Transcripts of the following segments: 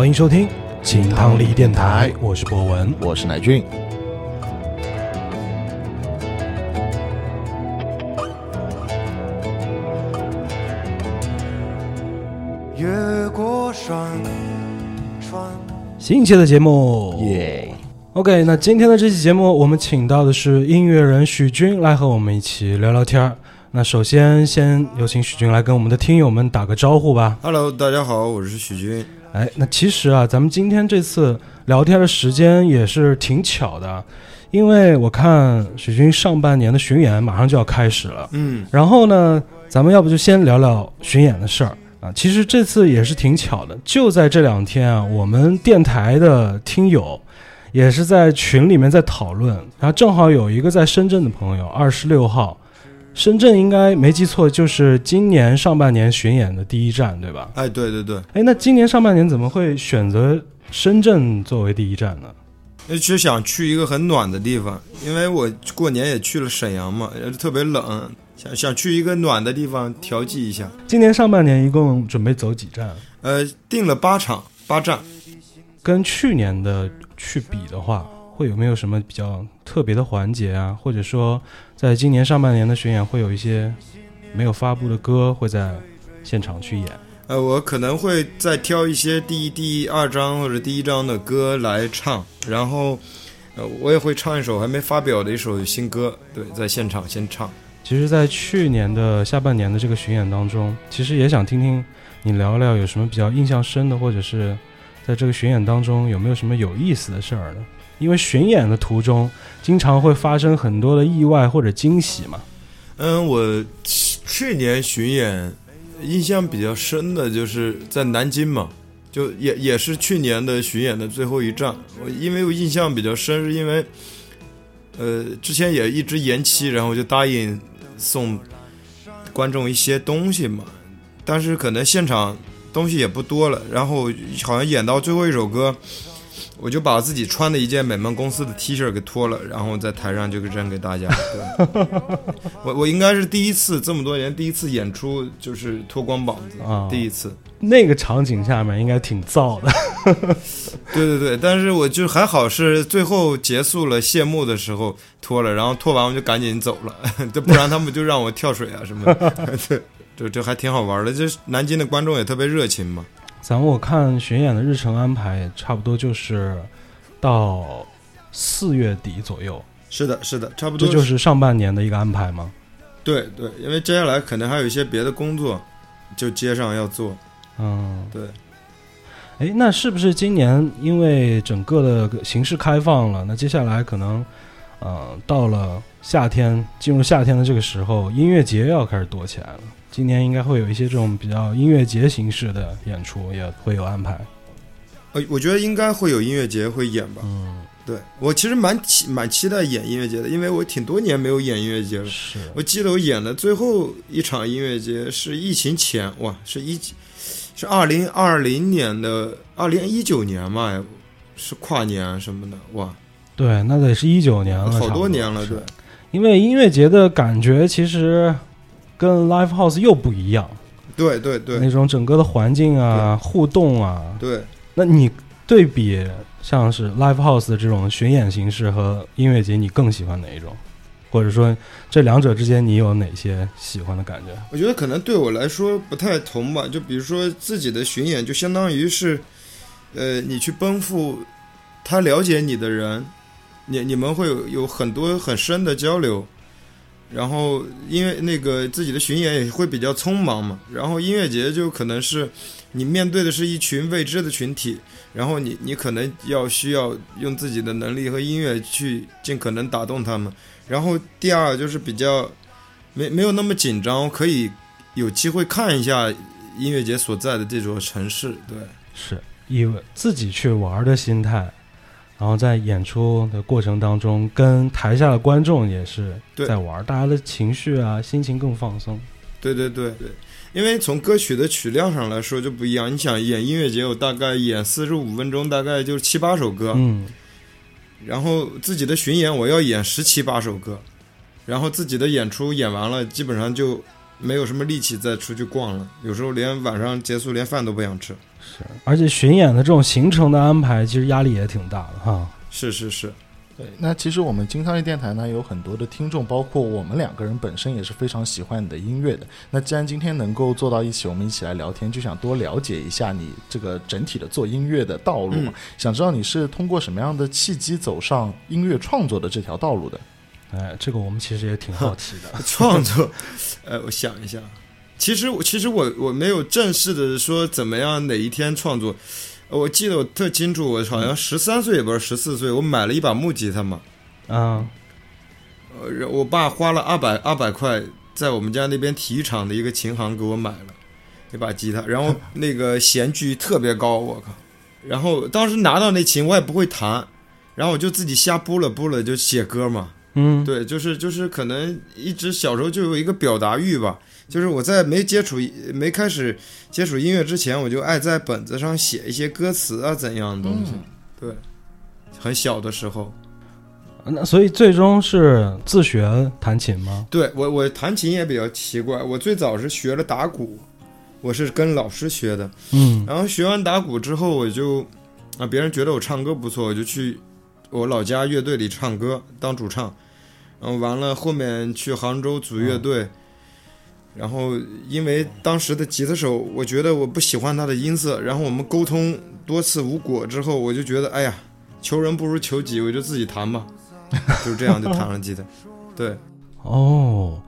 欢迎收听金汤力电台，我是博文。我是乃俊。越过山川。新一期的节目，耶，OK，那今天的这期节目，我们请到的是音乐人许军来和我们一起聊聊天儿。那首先，先有请许军来跟我们的听友们打个招呼吧。Hello，大家好，我是许军。哎，那其实啊，咱们今天这次聊天的时间也是挺巧的，因为我看许军上半年的巡演马上就要开始了。嗯，然后呢，咱们要不就先聊聊巡演的事儿啊。其实这次也是挺巧的，就在这两天啊，我们电台的听友也是在群里面在讨论，然后正好有一个在深圳的朋友，二十六号，深圳应该没记错，就是今年上半年巡演的第一站，对吧？哎，对对对，哎，那今年上半年怎么会选择深圳作为第一站呢？那就想去一个很暖的地方，因为我过年也去了沈阳嘛，呃特别冷，想想去一个暖的地方调剂一下。今年上半年一共准备走几站？呃，定了八场八站，跟去年的去比的话，会有没有什么比较特别的环节啊？或者说，在今年上半年的巡演会有一些没有发布的歌会在现场去演？呃，我可能会再挑一些第一、第二章或者第一章的歌来唱，然后，呃，我也会唱一首还没发表的一首新歌，对，在现场先唱。其实，在去年的下半年的这个巡演当中，其实也想听听你聊聊有什么比较印象深的，或者是在这个巡演当中有没有什么有意思的事儿呢？因为巡演的途中经常会发生很多的意外或者惊喜嘛。嗯，我去年巡演印象比较深的就是在南京嘛，就也也是去年的巡演的最后一站。我因为我印象比较深，是因为呃之前也一直延期，然后就答应送观众一些东西嘛，但是可能现场东西也不多了，然后好像演到最后一首歌。我就把自己穿的一件美梦公司的 T 恤给脱了，然后在台上就扔给大家。对，我我应该是第一次这么多年第一次演出就是脱光膀子，啊第一次。那个场景下面应该挺燥的。对对对，但是我就还好是最后结束了谢幕的时候脱了，然后脱完我就赶紧走了，这不然他们就让我跳水啊什么的。对，这这还挺好玩的。这南京的观众也特别热情嘛。咱我看巡演的日程安排，差不多就是到四月底左右，是的，是的，差不多这就是上半年的一个安排吗？对对，因为接下来可能还有一些别的工作就接上要做。嗯，对。哎，那是不是今年因为整个的形势开放了，那接下来可能，呃，到了夏天，进入夏天的这个时候，音乐节要开始多起来了。今年应该会有一些这种比较音乐节形式的演出，也会有安排。呃，我觉得应该会有音乐节会演吧。嗯，对我其实蛮期蛮期待演音乐节的，因为我挺多年没有演音乐节了。是。我记得我演的最后一场音乐节是疫情前，哇，是一是二零二零年的二零一九年嘛，是跨年什么的，哇，对，那得是一九年了，好多年了，对。因为音乐节的感觉其实跟 live house 又不一样，对对对那种整个的环境啊、互动啊，对，那你对比像是 live house 的这种巡演形式和音乐节，你更喜欢哪一种？或者说这两者之间你有哪些喜欢的感觉？我觉得可能对我来说不太同吧。就比如说自己的巡演，就相当于是，呃，你去奔赴他了解你的人，你你们会有有很多很深的交流。然后因为那个自己的巡演也会比较匆忙嘛，然后音乐节就可能是你面对的是一群未知的群体，然后你你可能要需要用自己的能力和音乐去尽可能打动他们。然后第二就是比较没没有那么紧张，可以有机会看一下音乐节所在的这座城市。对，是以自己去玩的心态，然后在演出的过程当中，跟台下的观众也是对在玩，大家的情绪啊、心情更放松。对对对对，因为从歌曲的曲量上来说就不一样。你想演音乐节，我大概演四十五分钟，大概就是七八首歌，嗯，然后自己的巡演我要演十七八首歌，然后自己的演出演完了，基本上就没有什么力气再出去逛了，有时候连晚上结束连饭都不想吃。是，而且巡演的这种行程的安排，其实压力也挺大的哈。是是是，对。那其实我们金汤力电台呢，有很多的听众，包括我们两个人本身也是非常喜欢你的音乐的。那既然今天能够坐到一起，我们一起来聊天，就想多了解一下你这个整体的做音乐的道路嘛。想知道你是通过什么样的契机走上音乐创作的这条道路的？哎，这个我们其实也挺好奇的。创作，呃，我想一下。其实我其实我我没有正式的说怎么样哪一天创作，我记得我特清楚，我好像十三岁也不是十四岁，我买了一把木吉他嘛，嗯，呃，我爸花了二百二百块在我们家那边体育场的一个琴行给我买了一把吉他，然后那个弦距特别高，我靠，然后当时拿到那琴我也不会弹，然后我就自己瞎拨了拨了就写歌嘛，嗯，对，就是就是可能一直小时候就有一个表达欲吧。就是我在没接触、没开始接触音乐之前，我就爱在本子上写一些歌词啊怎样的东西。对，很小的时候。那所以最终是自学弹琴吗？对我，我弹琴也比较奇怪。我最早是学了打鼓，我是跟老师学的。嗯。然后学完打鼓之后，我就啊，别人觉得我唱歌不错，我就去我老家乐队里唱歌当主唱。然后完了，后面去杭州组乐队。然后，因为当时的吉他手，我觉得我不喜欢他的音色。然后我们沟通多次无果之后，我就觉得，哎呀，求人不如求己，我就自己弹吧，就这样就弹上吉他。对，哦，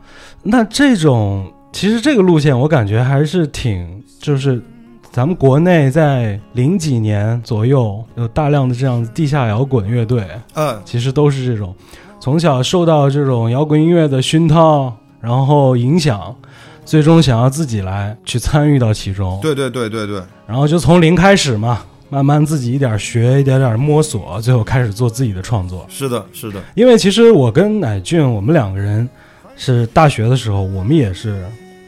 那这种其实这个路线，我感觉还是挺，就是咱们国内在零几年左右有大量的这样地下摇滚乐队，嗯，其实都是这种，从小受到这种摇滚音乐的熏陶，然后影响。最终想要自己来去参与到其中，对对对对对，然后就从零开始嘛，慢慢自己一点学，一点点摸索，最后开始做自己的创作。是的，是的。因为其实我跟乃俊，我们两个人是大学的时候，我们也是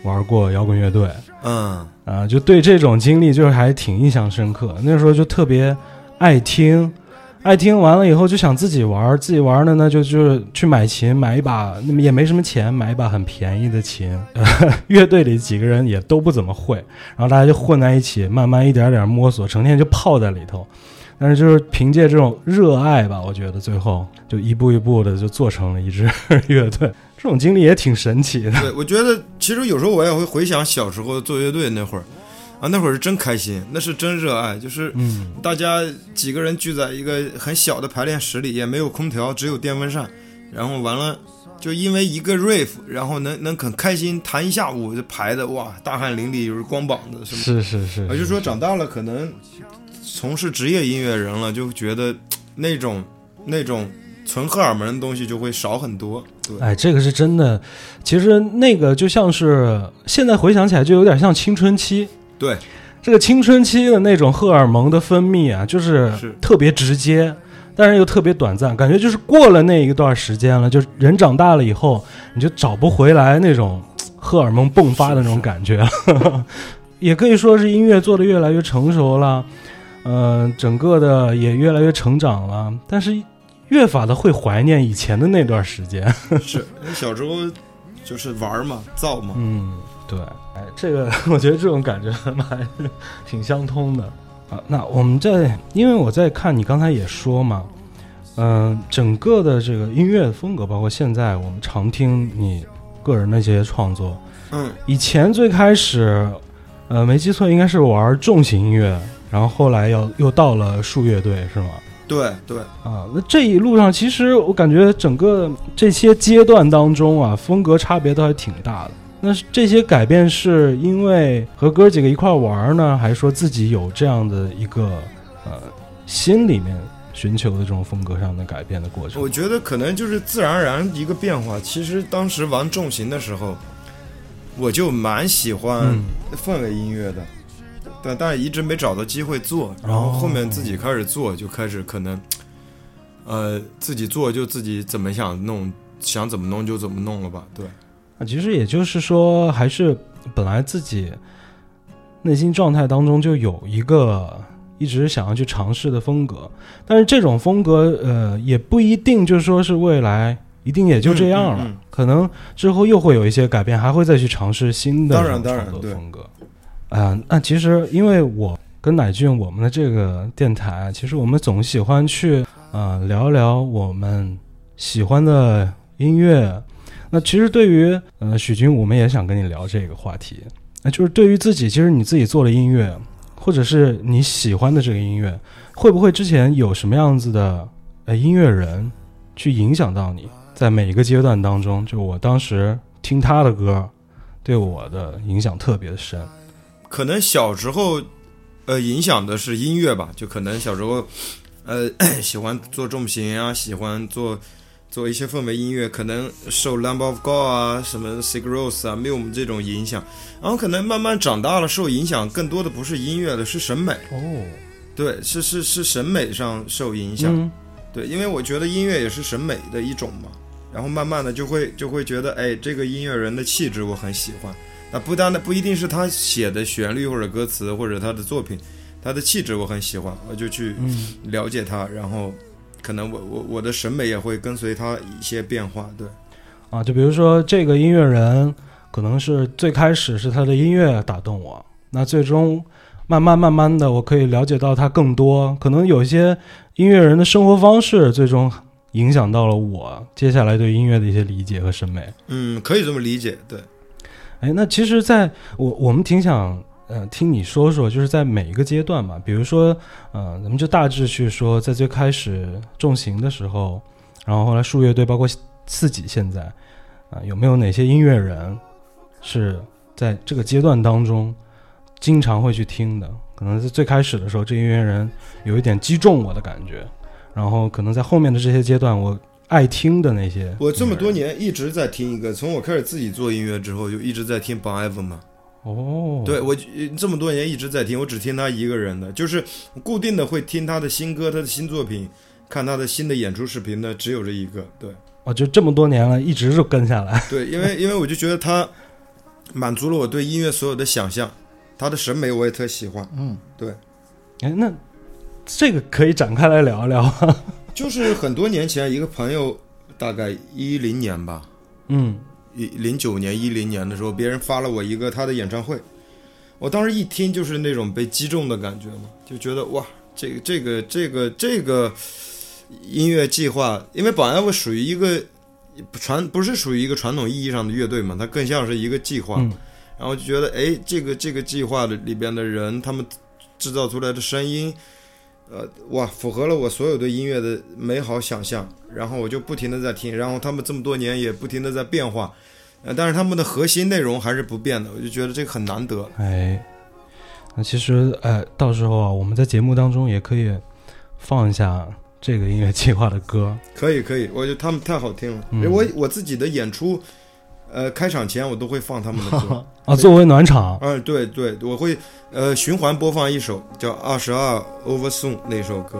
玩过摇滚乐队，嗯啊，就对这种经历就是还挺印象深刻。那时候就特别爱听。爱听完了以后就想自己玩，自己玩的呢就就是去买琴，买一把那么也没什么钱，买一把很便宜的琴。乐队里几个人也都不怎么会，然后大家就混在一起，慢慢一点点摸索，成天就泡在里头。但是就是凭借这种热爱吧，我觉得最后就一步一步的就做成了一支 乐队。这种经历也挺神奇的。对，我觉得其实有时候我也会回想小时候做乐队那会儿。啊，那会儿是真开心，那是真热爱，就是大家几个人聚在一个很小的排练室里，也没有空调，只有电风扇，然后完了，就因为一个 riff，然后能能很开心弹一下午，就排的哇，大汗淋漓，就是光膀子，是是是是，我就说长大了可能从事职业音乐人了，就觉得那种那种纯荷尔蒙的东西就会少很多。对，哎，这个是真的，其实那个就像是现在回想起来，就有点像青春期。对，这个青春期的那种荷尔蒙的分泌啊，就是特别直接，但是又特别短暂，感觉就是过了那一段时间了，就是人长大了以后，你就找不回来那种荷尔蒙迸发的那种感觉了。也可以说是音乐做的越来越成熟了，嗯，整个的也越来越成长了，但是越发的会怀念以前的那段时间。是，小时候就是玩嘛，造嘛，嗯。对，哎，这个 我觉得这种感觉还是挺相通的啊。那我们在，因为我在看你刚才也说嘛，嗯，整个的这个音乐风格，包括现在我们常听你个人的这些创作，嗯，以前最开始，呃，没记错应该是玩重型音乐，然后后来要又到了树乐队，是吗？对对啊，那这一路上其实我感觉整个这些阶段当中啊，风格差别都还挺大的。那这些改变是因为和哥几个一块玩呢，还是说自己有这样的一个呃心里面寻求的这种风格上的改变的过程？我觉得可能就是自然而然一个变化。其实当时玩重型的时候，我就蛮喜欢氛围音乐的，但但是一直没找到机会做。然后后面自己开始做，就开始可能呃自己做就自己怎么想弄，想怎么弄就怎么弄了吧？对。啊，其实也就是说，还是本来自己内心状态当中就有一个一直想要去尝试的风格，但是这种风格，呃，也不一定就是说是未来一定也就这样了。嗯嗯嗯可能之后又会有一些改变，还会再去尝试新的当然当然对创作风格。啊、那其实因为我跟乃俊我们的这个电台啊，其实我们总喜欢去呃聊聊我们喜欢的音乐。那其实对于呃许军，我们也想跟你聊这个话题。那就是对于自己，其实你自己做的音乐，或者是你喜欢的这个音乐，会不会之前有什么样子的呃音乐人去影响到你？在每一个阶段当中，就我当时听他的歌，对我的影响特别的深。可能小时候，呃，影响的是音乐吧，就可能小时候，呃，喜欢做重型啊，喜欢做做一些氛围音乐，可能受 Lamb of God 啊、什么 Sick Rose 啊、Muse 这种影响，然后可能慢慢长大了，受影响更多的不是音乐了，是审美，哦，对，是是是审美上受影响，嗯。对，因为我觉得音乐也是审美的一种嘛，然后慢慢的就会就会觉得，哎，这个音乐人的气质我很喜欢。那不单的不一定是他写的旋律或者歌词或者他的作品，他的气质我很喜欢，我就去嗯。了解他，然后可能我我我的审美也会跟随他一些变化。对，啊，就比如说这个音乐人，可能是最开始是他的音乐打动我，那最终慢慢慢慢的，我可以了解到他更多，可能有一些音乐人的生活方式，最终影响到了我接下来对音乐的一些理解和审美。嗯，可以这么理解。对，哎，那其实在我我们挺想呃听你说说，就是在每一个阶段嘛，比如说呃，咱们就大致去说，在最开始重型的时候，然后后来树乐队，包括自己现在啊、有没有哪些音乐人是在这个阶段当中经常会去听的？可能在最开始的时候，这音乐人有一点击中我的感觉，然后可能在后面的这些阶段，我爱听的那些，我这么多年一直在听一个，从我开始自己做音乐之后，就一直在听 Bon Iver 嘛。哦，对我呃这么多年一直在听，我只听他一个人的，就是固定的会听他的新歌、他的新作品，看他的新的演出视频的，只有这一个。对哦，就这么多年了，一直就跟下来。对，因为因为我就觉得他满足了我对音乐所有的想象，他的审美我也特喜欢。嗯，对哎，那这个可以展开来聊一聊。就是很多年前，一个朋友，大概一零年吧，嗯，一零九年、一零年的时候，别人发了我一个他的演唱会，我当时一听就是那种被击中的感觉嘛，就觉得哇，这个这个这个这个音乐计划，因为保安会属于一个传不是属于一个传统意义上的乐队嘛，它更像是一个计划，嗯然后就觉得哎，这个这个计划的里边的人，他们制造出来的声音。呃，哇，符合了我所有对音乐的美好想象，然后我就不停的在听，然后他们这么多年也不停的在变化，呃，但是他们的核心内容还是不变的，我就觉得这个很难得。哎，那其实呃，到时候啊，我们在节目当中也可以放一下这个音乐计划的歌。可以可以，我觉得他们太好听了。嗯我我自己的演出，呃，开场前我都会放他们的歌。啊，作为暖场。嗯，对对，我会呃循环播放一首叫《二十二 Over Soon》那首歌。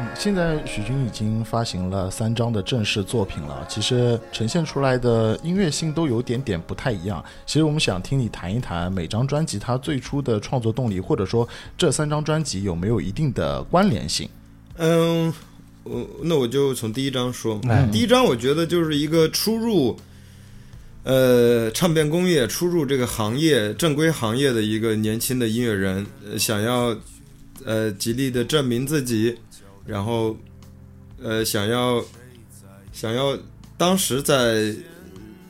嗯，现在许军已经发行了三张的正式作品了，其实呈现出来的音乐性都有点点不太一样。其实我们想听你谈一谈每张专辑它最初的创作动力，或者说这三张专辑有没有一定的关联性？嗯，我那我就从第一张说。哎第一张我觉得就是一个初入，呃，唱片工业初入这个行业正规行业的一个年轻的音乐人，呃想要呃极力的证明自己，然后呃想要想要当时在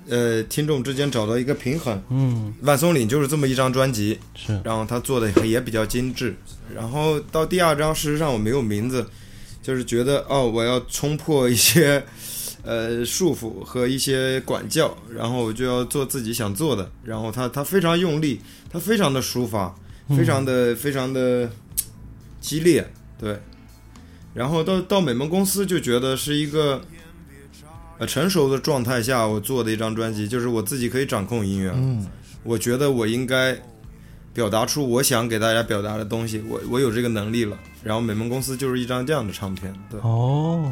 呃听众之间找到一个平衡。嗯，万松岭就是这么一张专辑，是，然后他做的也比较精致。然后到第二张，事实上我没有名字，就是觉得哦，我要冲破一些呃束缚和一些管教，然后我就要做自己想做的。然后他他非常用力，他非常的抒发，非常的、非常的激烈，对。然后到到美梦公司就觉得是一个呃成熟的状态下我做的一张专辑，就是我自己可以掌控音乐。嗯，我觉得我应该表达出我想给大家表达的东西，我我有这个能力了。然后美梦公司就是一张这样的唱片，对，哦，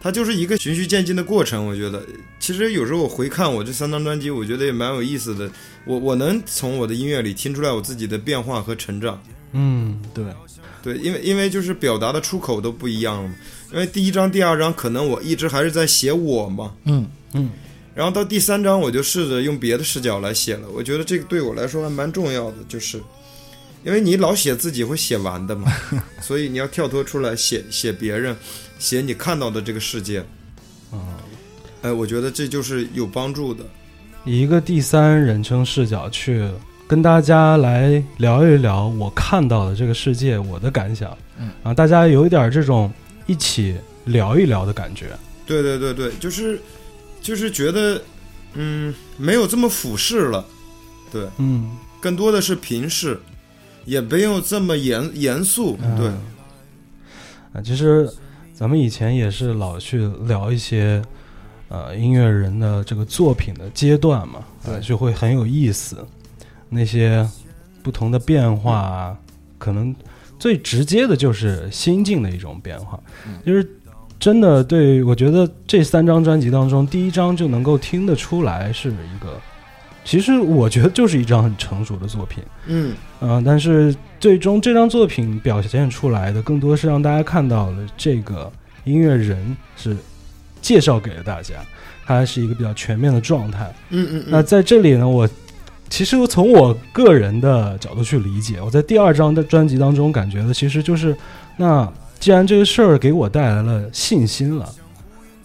它就是一个循序渐进的过程。我觉得，其实有时候我回看我这三张专辑，我觉得也蛮有意思的。我我能从我的音乐里听出来我自己的变化和成长。嗯，对，对，因为因为就是表达的出口都不一样了嘛。因为第一章、第二章可能我一直还是在写我嘛，嗯嗯，然后到第三章我就试着用别的视角来写了。我觉得这个对我来说还蛮重要的，就是因为你老写自己会写完的嘛，所以你要跳脱出来写写别人，写你看到的这个世界。啊，哎，我觉得这就是有帮助的。以一个第三人称视角去跟大家来聊一聊我看到的这个世界，我的感想，嗯。啊，大家有一点这种一起聊一聊的感觉，对对对对，就是就是觉得，嗯，没有这么俯视了，对，嗯，更多的是平视，也没有这么严严肃，对。嗯啊，其实咱们以前也是老去聊一些呃音乐人的这个作品的阶段嘛，啊，对就会很有意思。那些不同的变化啊，可能最直接的就是心境的一种变化，嗯就是。真的对我觉得这三张专辑当中，第一张就能够听得出来是一个，其实我觉得就是一张很成熟的作品。嗯嗯、但是最终这张作品表现出来的，更多是让大家看到了这个音乐人是介绍给了大家，它是一个比较全面的状态。嗯嗯那在这里呢，我其实我从我个人的角度去理解，我在第二张的专辑当中感觉的其实就是，那既然这个事儿给我带来了信心了。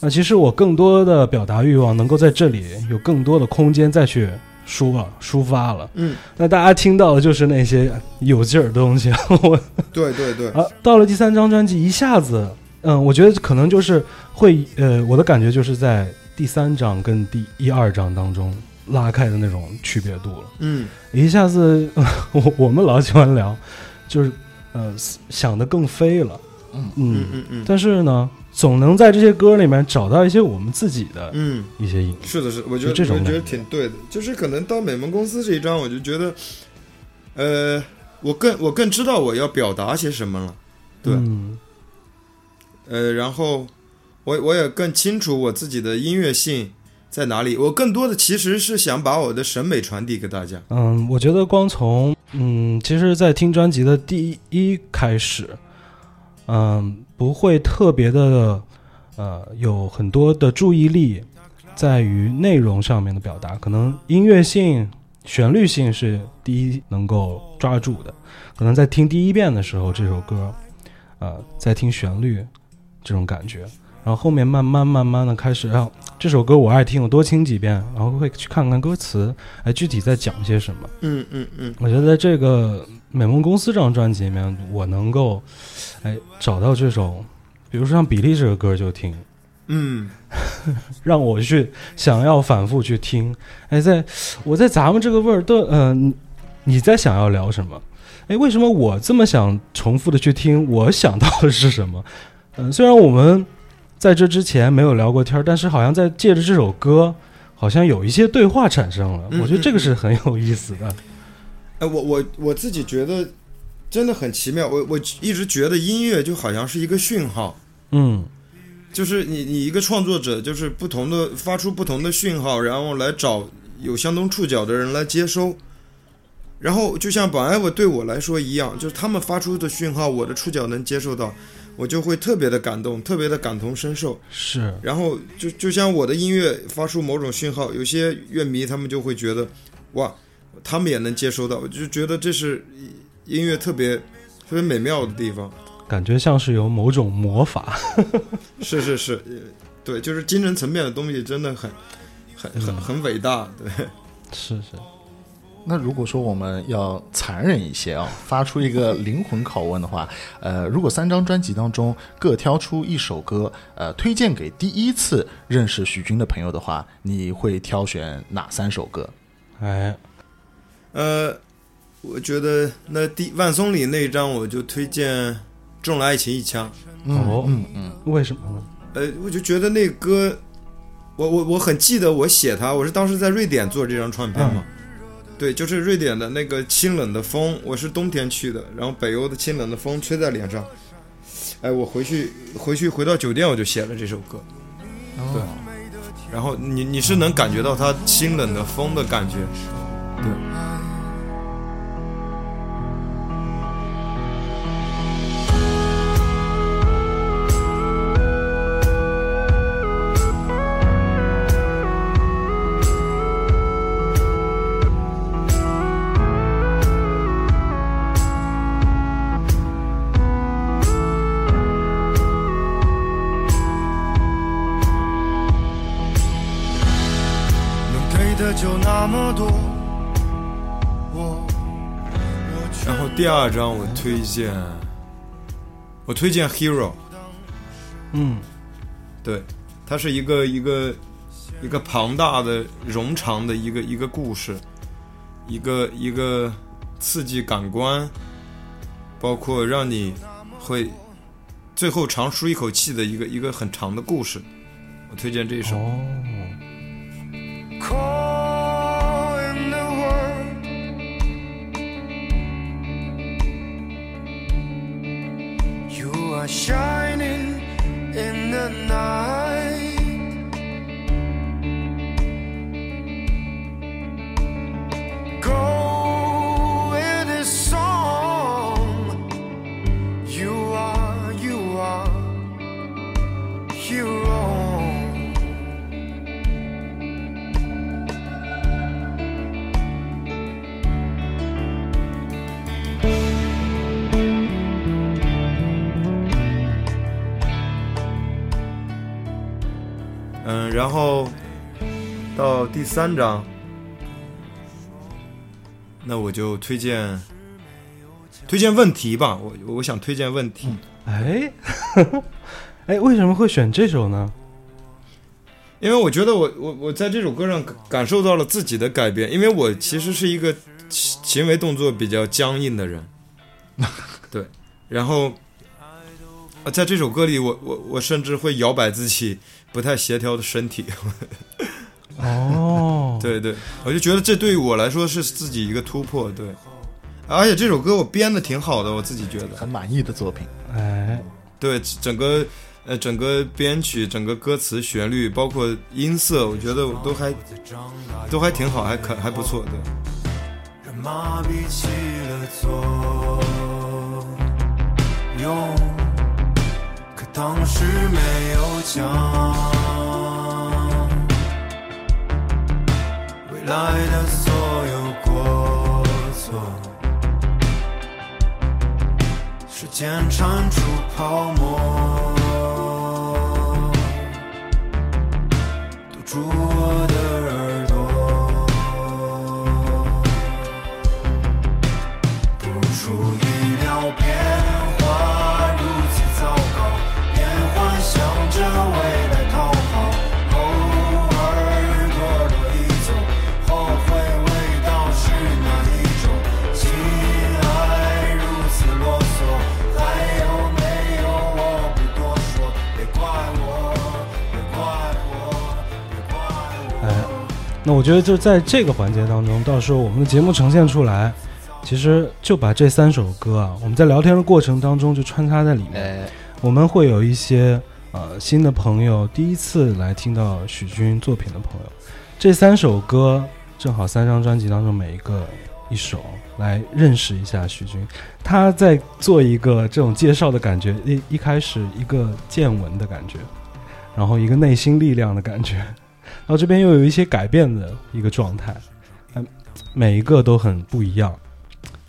那其实我更多的表达欲望能够在这里有更多的空间再去抒了抒发了，嗯，那大家听到的就是那些有劲儿的东西。我对对对，啊，到了第三张专辑，一下子，嗯，我觉得可能就是会，呃，我的感觉就是在第三章跟第一二章当中拉开的那种区别度了。嗯。一下子，我我们老喜欢聊，就是呃想的更飞了，嗯。嗯。嗯嗯但是呢，总能在这些歌里面找到一些我们自己的嗯，一些影。是的是，我觉得这种我觉得挺对的，就是可能到美梦公司这一章，我就觉得，呃，我更我更知道我要表达些什么了，对。嗯。呃，然后我我也更清楚我自己的音乐性在哪里，我更多的其实是想把我的审美传递给大家，嗯，我觉得光从嗯，其实，在听专辑的第一开始，嗯，不会特别的呃有很多的注意力在于内容上面的表达，可能音乐性、旋律性是第一能够抓住的。可能在听第一遍的时候，这首歌，呃，在听旋律这种感觉，然后后面慢慢慢慢的开始让这首歌我爱听，我多听几遍，然后会去看看歌词，哎，具体在讲些什么。嗯嗯嗯我觉得在这个美梦公司这张专辑里面，我能够，哎，找到这种，比如说像《比利》这个歌就听，嗯 让我去想要反复去听。哎，在我在咱们这个味儿的，嗯、你在想要聊什么？哎，为什么我这么想重复的去听？我想到的是什么？嗯、虽然我们在这之前没有聊过天儿，但是好像在借着这首歌，好像有一些对话产生了，嗯我觉得这个是很有意思的。哎，我我我自己觉得真的很奇妙。我我一直觉得音乐就好像是一个讯号，嗯就是你你一个创作者，就是不同的发出不同的讯号，然后来找有相同触角的人来接收。然后就像本艾我对我来说一样，就是他们发出的讯号，我的触角能接受到，我就会特别的感动，特别的感同身受。是，然后就就像我的音乐发出某种讯号，有些乐迷他们就会觉得，哇，他们也能接收到，我就觉得这是音乐特别特别美妙的地方。感觉像是有某种魔法。是 是是，呃对，就是精神层面的东西真的很很很很伟大，对。是是，那如果说我们要残忍一些啊，发出一个灵魂拷问的话，呃，如果三张专辑当中各挑出一首歌，呃，推荐给第一次认识许军的朋友的话，你会挑选哪三首歌？哎，呃，我觉得那第万松里那一张我就推荐《中了爱情一枪》。哦嗯嗯，为什么呢？呃，我就觉得那歌，我我我很记得我写它，我是当时在瑞典做这张唱片嘛。对，就是瑞典的那个清冷的风，我是冬天去的，然后北欧的清冷的风吹在脸上，哎，我回去回去回到酒店我就写了这首歌，对，然后你你是能感觉到它清冷的风的感觉，对。第二张我推荐，我推荐 Hero，嗯，对，它是一个一个一个庞大的冗长的一个一个故事，一个一个刺激感官，包括让你会最后长舒一口气的一个一个很长的故事。我推荐这一首。哦，shining in the night. 然后到第三章，那我就推荐推荐问题吧。我我想推荐问题。哎，哎，为什么会选这首呢？因为我觉得我我我在这首歌上感感受到了自己的改变，因为我其实是一个行行为动作比较僵硬的人，对，然后呃在这首歌里我，我我甚至会摇摆自己不太协调的身体，哦，对对，我就觉得这对于我来说是自己一个突破，对，而且这首歌我编的挺好的，我自己觉得，很满意的作品。哎，对整个呃整个编曲、整个歌词、旋律，包括音色，我觉得我都还都还挺好，还可还不错，对。人麻痹起了作用，可当时没有讲。未来的所有过错，时间铲除泡沫，堵住我的耳朵。不出意料，那我觉得就在这个环节当中，到时候我们的节目呈现出来，其实就把这三首歌啊，我们在聊天的过程当中就穿插在里面。哎，我们会有一些呃新的朋友，第一次来听到许君作品的朋友，这三首歌正好三张专辑当中每一个一首，来认识一下许君。他在做一个这种介绍的感觉，一一开始一个见闻的感觉，然后一个内心力量的感觉，然后这边又有一些改变的一个状态，嗯，每一个都很不一样，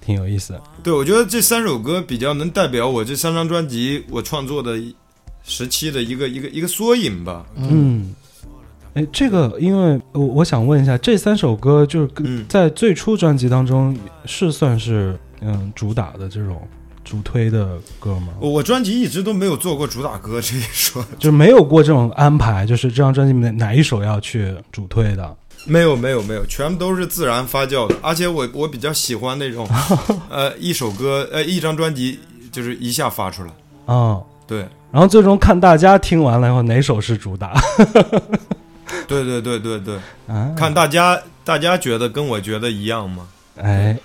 挺有意思的。对，我觉得这三首歌比较能代表我这三张专辑我创作的时期的一个一个一个缩影吧。嗯，哎，这个因为我我想问一下，这三首歌就是跟嗯在最初专辑当中是算是嗯主打的这种主推的歌吗？我我专辑一直都没有做过主打歌这一说，就是没有过这种安排，就是这张专辑里面哪一首要去主推的？没有没有没有，全部都是自然发酵的。而且我我比较喜欢那种，呃，一首歌呃一张专辑就是一下发出来。啊、对然后最终看大家听完了以后哪首是主打 对对对对对，啊？看大家大家觉得跟我觉得一样吗？哎，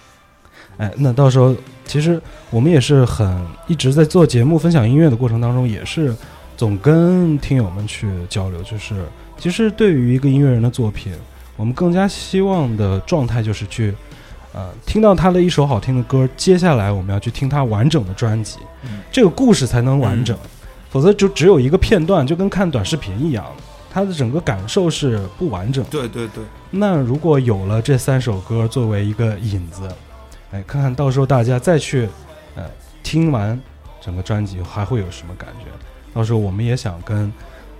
哎，那到时候其实我们也是很一直在做节目分享音乐的过程当中，也是总跟听友们去交流。就是其实对于一个音乐人的作品，我们更加希望的状态就是去呃听到他的一首好听的歌，接下来我们要去听他完整的专辑，嗯这个故事才能完整，否则就只有一个片段，就跟看短视频一样，他的整个感受是不完整的。对对对，那如果有了这三首歌作为一个引子，哎，看看到时候大家再去，呃，听完整个专辑还会有什么感觉？到时候我们也想跟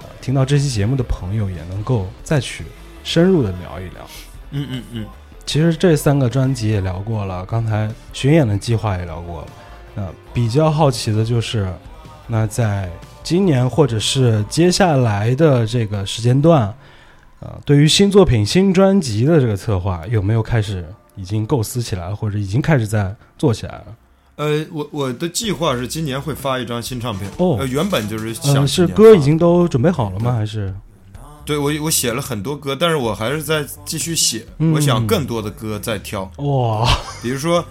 呃听到这期节目的朋友也能够再去深入的聊一聊。嗯嗯嗯，其实这三个专辑也聊过了，刚才巡演的计划也聊过了。那比较好奇的就是，那在今年或者是接下来的这个时间段，呃，对于新作品、新专辑的这个策划，有没有开始已经构思起来了，或者已经开始在做起来了？呃，我我的计划是今年会发一张新唱片。哦呃，原本就是想、呃，是歌已经都准备好了吗？还是对我我写了很多歌，但是我还是在继续写。嗯我想更多的歌再挑，哇？比如说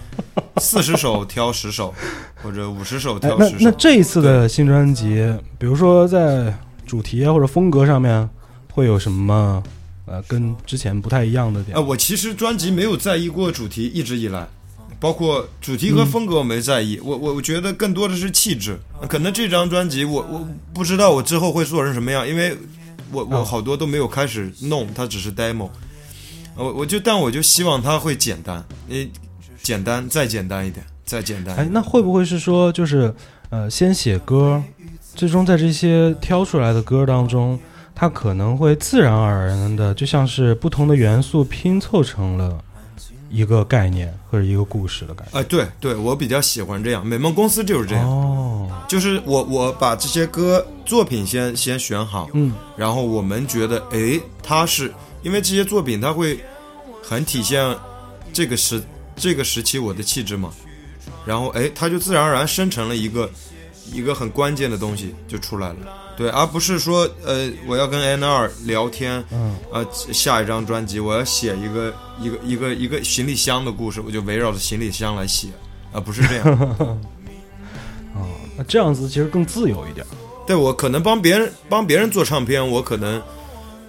四十首挑十首，或者五十首挑十首。那这一次的新专辑，比如说在主题啊或者风格上面，会有什么呃跟之前不太一样的点呃，？我其实专辑没有在意过主题，一直以来，包括主题和风格我没在意，我我我觉得更多的是气质。可能这张专辑我我不知道我之后会做成什么样，因为我我哦好多都没有开始弄，它只是 demo。我我就但我就希望它会简单，你简单再简单一点，再简单一哎。，那会不会是说，就是呃，先写歌，最终在这些挑出来的歌当中，它可能会自然而然的，就像是不同的元素拼凑成了一个概念或者一个故事的感觉。哎，对对，我比较喜欢这样，美梦公司就是这样，哦，就是我我把这些歌作品先先选好，嗯。然后我们觉得，哎，它是因为这些作品，它会很体现这个时这个时期我的气质嘛，然后哎，它就自然而然生成了一个一个很关键的东西就出来了，对，而不是说呃我要跟 N 二聊天，嗯，呃下一张专辑我要写一个一个一个一个行李箱的故事，我就围绕着行李箱来写，而、不是这样。哦，那这样子其实更自由一点。对我可能帮别人帮别人做唱片，我可能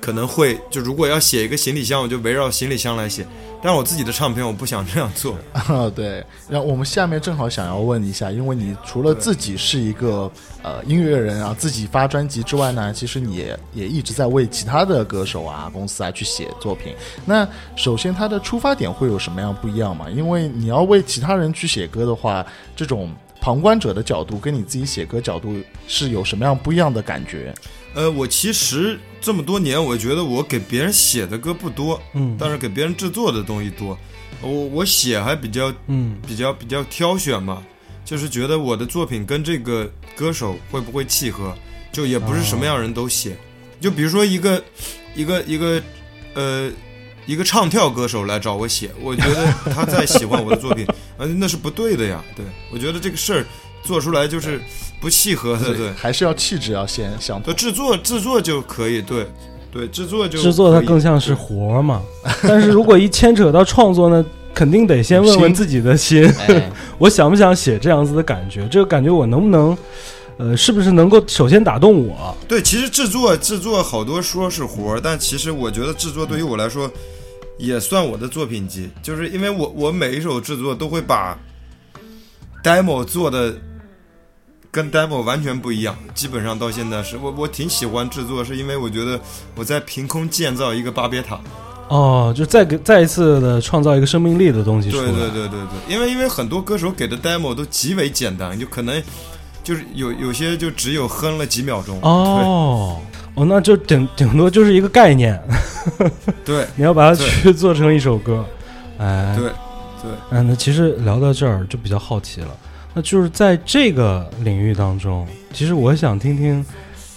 可能会就如果要写一个行李箱，我就围绕行李箱来写。但我自己的唱片，我不想这样做。啊，对，然后我们下面正好想要问一下，因为你除了自己是一个呃音乐人啊，自己发专辑之外呢，其实你也也一直在为其他的歌手啊、公司啊去写作品。那首先它的出发点会有什么样不一样嘛？因为你要为其他人去写歌的话，这种旁观者的角度跟你自己写歌角度是有什么样不一样的感觉？呃，我其实这么多年，我觉得我给别人写的歌不多，嗯但是给别人制作的东西多。我我写还比较嗯比较比较挑选嘛，就是觉得我的作品跟这个歌手会不会契合，就也不是什么样人都写。就比如说一个一个一个呃一个唱跳歌手来找我写，我觉得他再喜欢我的作品，呃，那是不对的呀。对我觉得这个事儿做出来就是不契合的，对。还是要气质要先相同对，。制作制作就可以，对，对，制作就制作它更像是活嘛。但是如果一牵扯到创作呢，肯定得先问问自己的心，哎，我想不想写这样子的感觉？这个感觉我能不能，呃，是不是能够首先打动我？对，其实制作制作好多说是活儿，但其实我觉得制作对于我来说也算我的作品集，就是因为我我每一首制作都会把 demo 做的跟 demo 完全不一样，基本上到现在是我我挺喜欢制作，是因为我觉得我在凭空建造一个巴别塔。哦，就再给再一次的创造一个生命力的东西出来。对对对对对，因为因为很多歌手给的 demo 都极为简单，就可能就是有有些就只有哼了几秒钟。哦哦，那就顶顶多就是一个概念，对 你要把它去做成一首歌。哎，对对，嗯，那其实聊到这儿就比较好奇了，那就是在这个领域当中，其实我想听听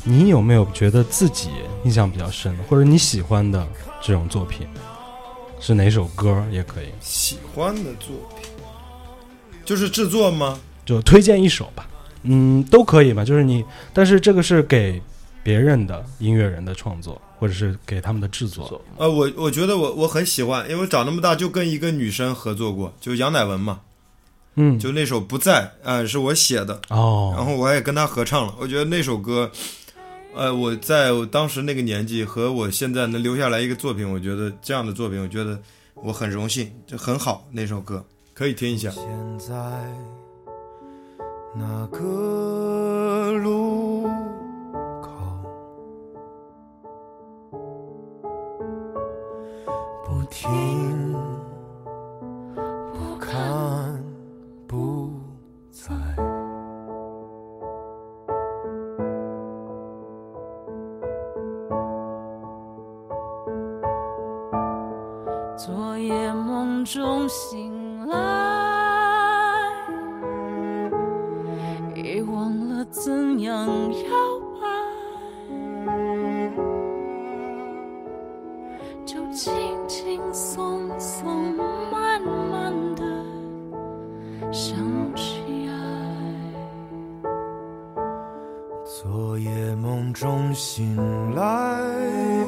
你有没有觉得自己印象比较深的，或者你喜欢的这种作品，是哪首歌也可以，喜欢的作品就是制作吗？就推荐一首吧，嗯，都可以吧，就是你，但是这个是给别人的音乐人的创作，或者是给他们的制作。呃，我我觉得我我很喜欢，因为长那么大就跟一个女生合作过，就杨乃文嘛，嗯，就那首《不在》啊、是我写的，哦，然后我也跟他合唱了。我觉得那首歌，呃，我在我当时那个年纪和我现在能留下来一个作品，我觉得这样的作品，我觉得我很荣幸，就很好。那首歌可以听一下。现在那个路口，不听，中醒来，已忘了怎样摇摆，就轻轻松松、慢慢的想起爱。昨夜梦中醒来，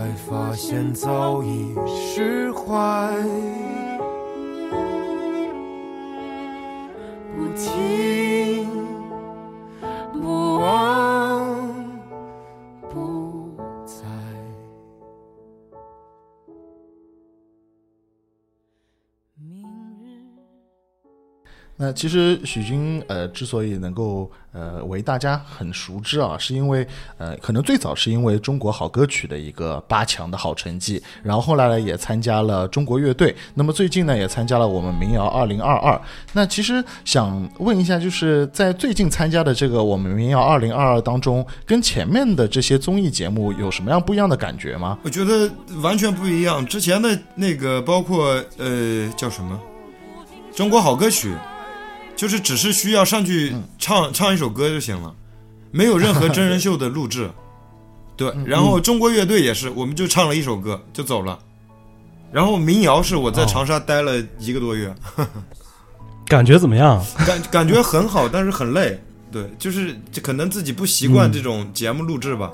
才发现早已释怀。其实许军呃之所以能够呃为大家很熟知啊，是因为呃可能最早是因为中国好歌曲的一个八强的好成绩，然后后来呢也参加了中国乐队，那么最近呢也参加了我们民谣二零二二。那其实想问一下，就是在最近参加的这个我们民谣二零二二当中，跟前面的这些综艺节目有什么样不一样的感觉吗？我觉得完全不一样。之前的那个包括呃叫什么《中国好歌曲》，就是只是需要上去唱、唱一首歌就行了，没有任何真人秀的录制。对，然后中国乐队也是，我们就唱了一首歌就走了。然后民谣是我在长沙待了一个多月，感觉怎么样？感感觉很好，但是很累。对，就是就可能自己不习惯这种节目录制吧。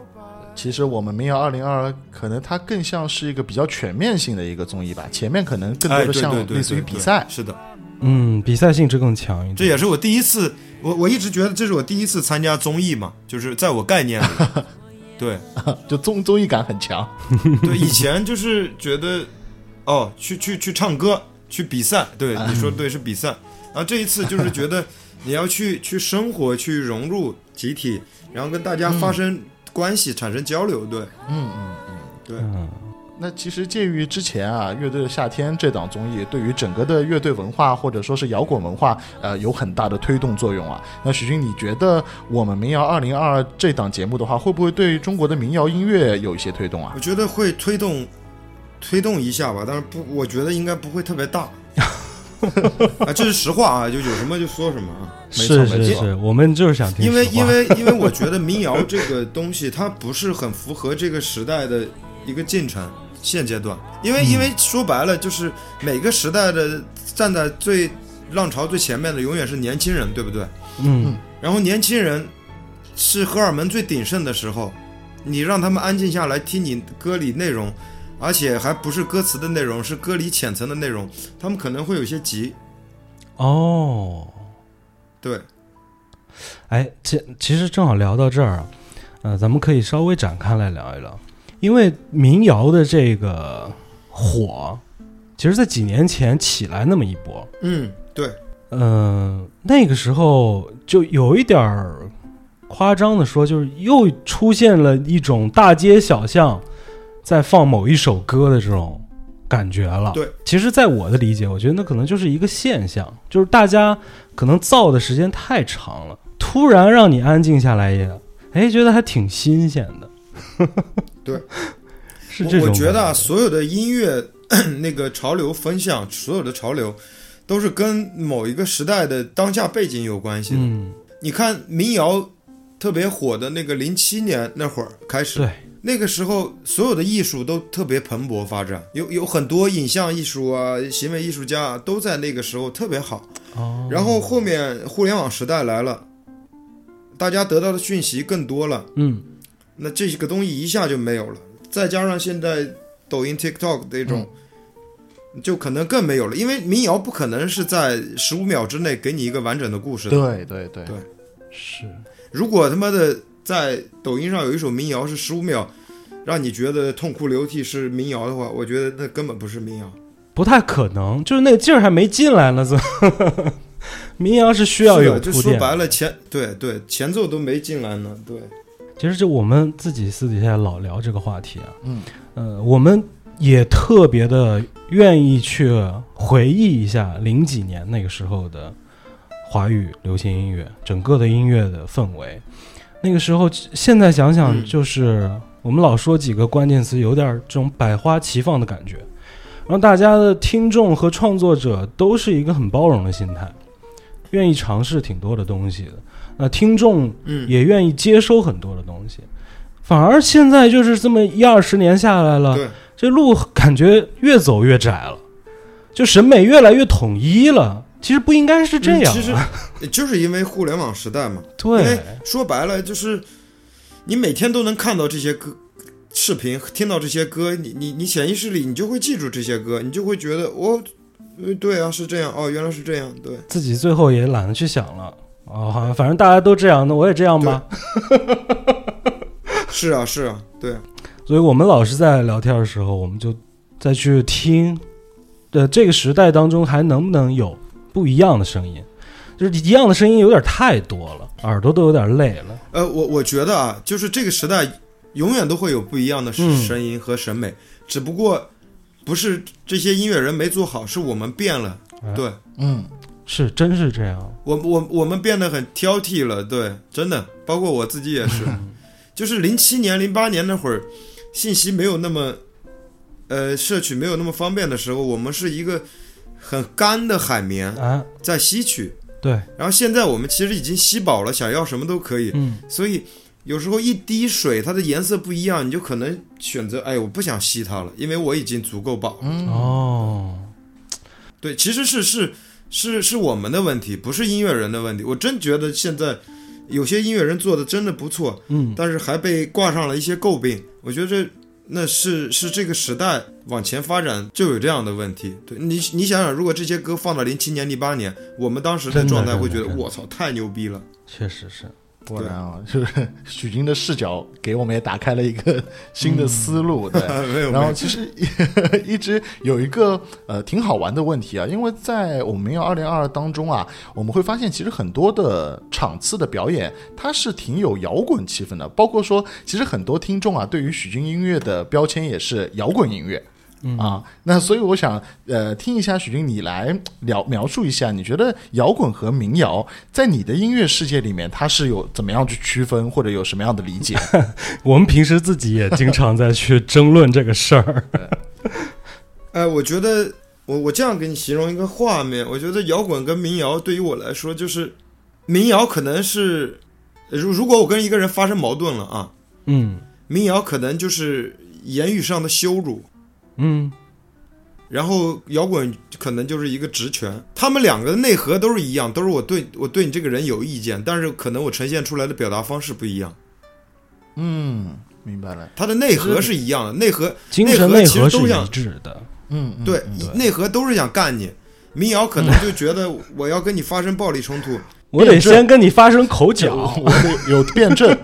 其实我们民谣二零二二可能它更像是一个比较全面性的一个综艺吧，前面可能更多哎，的像对对对，类似于对对比赛。是的。嗯，比赛性质更强一点。这也是我第一次，我我一直觉得这是我第一次参加综艺嘛，就是在我概念里，对。就综综艺感很强。对，以前就是觉得，哦，去去去唱歌，去比赛，对你说对是比赛，然后这一次就是觉得你要去去生活，去融入集体，然后跟大家发生关系，产生交流，对，嗯嗯嗯。对，嗯，那其实介于之前啊，《乐队的夏天》这档综艺对于整个的乐队文化或者说是摇滚文化，呃，有很大的推动作用啊。那许军，你觉得我们民谣二零二二这档节目的话，会不会对中国的民谣音乐有一些推动啊我？觉得会推动推动一下吧，但是不，我觉得应该不会特别大。啊，这是实话啊，就有什么就说什么啊。没错是是没错是，我们就是想听因为因为因为我觉得民谣这个东西，它不是很符合这个时代的一个进程现阶段。因为因为说白了，就是每个时代的站在最浪潮最前面的，永远是年轻人，对不对？嗯然后年轻人是荷尔蒙最鼎盛的时候，你让他们安静下来听你歌里内容，而且还不是歌词的内容，是歌里浅层的内容，他们可能会有些急。哦，对，哎，其其实正好聊到这儿啊，呃，咱们可以稍微展开来聊一聊，因为民谣的这个火，其实在几年前起来那么一波，嗯，对，嗯、那个时候就有一点儿夸张的说，就是又出现了一种大街小巷在放某一首歌的这种感觉了。对，其实，在我的理解，我觉得那可能就是一个现象，就是大家可能造的时间太长了，突然让你安静下来也，哎，觉得还挺新鲜的。对，是这种我我觉得啊，所有的音乐 那个潮流风向，所有的潮流都是跟某一个时代的当下背景有关系的。嗯，你看民谣特别火的那个零七年那会儿开始，对，那个时候所有的艺术都特别蓬勃发展，有有很多影像艺术啊、行为艺术家啊都在那个时候特别好。哦，然后后面互联网时代来了，大家得到的讯息更多了，嗯，那这个东西一下就没有了。再加上现在抖音、TikTok 这种，就可能更没有了，因为民谣不可能是在十五秒之内给你一个完整的故事的。对对对对是，如果他妈的在抖音上有一首民谣是十五秒，让你觉得痛哭流涕是民谣的话，我觉得那根本不是民谣。不太可能，就是那个劲儿还没进来呢，怎么？民谣是需要有就。说白了，前对对前奏都没进来呢。对，其实就我们自己私底下老聊这个话题啊，嗯，呃，我们也特别的愿意去回忆一下零几年那个时候的华语流行音乐，整个的音乐的氛围。那个时候，现在想想，嗯就是我们老说几个关键词，有点这种百花齐放的感觉。然后大家的听众和创作者都是一个很包容的心态，愿意尝试挺多的东西的。那听众嗯，也愿意接收很多的东西，反而现在就是这么一二十年下来了，对，这路感觉越走越窄了，就审美越来越统一了。其实不应该是这样、啊嗯其实就是因为互联网时代嘛。因对为，说白了就是，你每天都能看到这些歌、视频，听到这些歌，你你你潜意识里你就会记住这些歌，你就会觉得哦，呃对啊，是这样，哦，原来是这样，对，自己最后也懒得去想了。哦，好像反正大家都这样，那我也这样吧。是啊，是啊，对，所以我们老是在聊天的时候，我们就再去听，呃，这个时代当中还能不能有不一样的声音？就是一样的声音有点太多了，耳朵都有点累了。呃，我我觉得啊，就是这个时代永远都会有不一样的嗯声音和审美，只不过不是这些音乐人没做好，是我们变了，哎对。嗯，是，真是这样。我我我们变得很挑剔了，对，真的，包括我自己也是，就是零七年、零八年那会儿，信息没有那么，呃，摄取没有那么方便的时候，我们是一个很干的海绵啊，在吸取，对，然后现在我们其实已经吸饱了，想要什么都可以，嗯，所以有时候一滴水它的颜色不一样，你就可能选择，哎，我不想吸它了，因为我已经足够饱了。哦，对，其实是是是是我们的问题，不是音乐人的问题。我真觉得现在有些音乐人做的真的不错，嗯，但是还被挂上了一些诟病。我觉得这那是是这个时代往前发展就有这样的问题。对你你想想，如果这些歌放到零七年、零八年，我们当时的状态会觉得我操太牛逼了。确实是。果然啊，就是许军的视角给我们也打开了一个 新的思路，对。然后其实一直有一个呃挺好玩的问题啊，因为在我们民谣二零二二当中啊，我们会发现其实很多的场次的表演，它是挺有摇滚气氛的，包括说其实很多听众啊对于许军音乐的标签也是摇滚音乐。啊，那所以我想，呃，听一下许军，你来描描述一下，你觉得摇滚和民谣在你的音乐世界里面，它是有怎么样去区分，或者有什么样的理解？我们平时自己也经常在去争论这个事儿。呃，我觉得我我这样给你形容一个画面，我觉得摇滚跟民谣对于我来说，就是民谣可能是，如如果我跟一个人发生矛盾了啊，嗯民谣可能就是言语上的羞辱，嗯，然后摇滚可能就是一个职权。他们两个的内核都是一样，都是我对我对你这个人有意见，但是可能我呈现出来的表达方式不一样。嗯，明白了。它的内核是一样的，内核精神内内核是其实都想一致的。嗯，嗯对嗯内核都是想干你。民谣可能就觉得我要跟你发生暴力冲突，我得先跟你发生口角，我得有辩证。